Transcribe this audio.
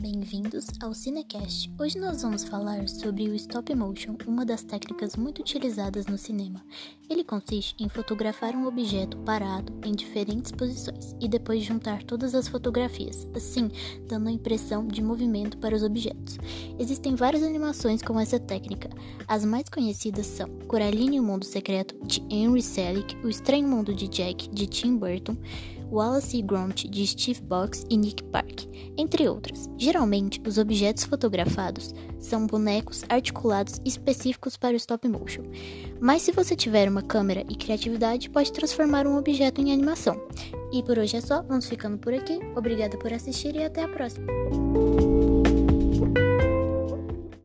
bem-vindos ao Cinecast. Hoje nós vamos falar sobre o stop motion, uma das técnicas muito utilizadas no cinema. Ele consiste em fotografar um objeto parado em diferentes posições e depois juntar todas as fotografias, assim dando a impressão de movimento para os objetos. Existem várias animações com essa técnica. As mais conhecidas são Coraline e o Mundo Secreto de Henry Selick, O Estranho Mundo de Jack de Tim Burton, Wallace e Gromit de Steve Box e Nick Park, entre outras. Geralmente, os objetos fotografados são bonecos articulados específicos para o stop motion. Mas se você tiver uma câmera e criatividade, pode transformar um objeto em animação. E por hoje é só, vamos ficando por aqui. Obrigada por assistir e até a próxima.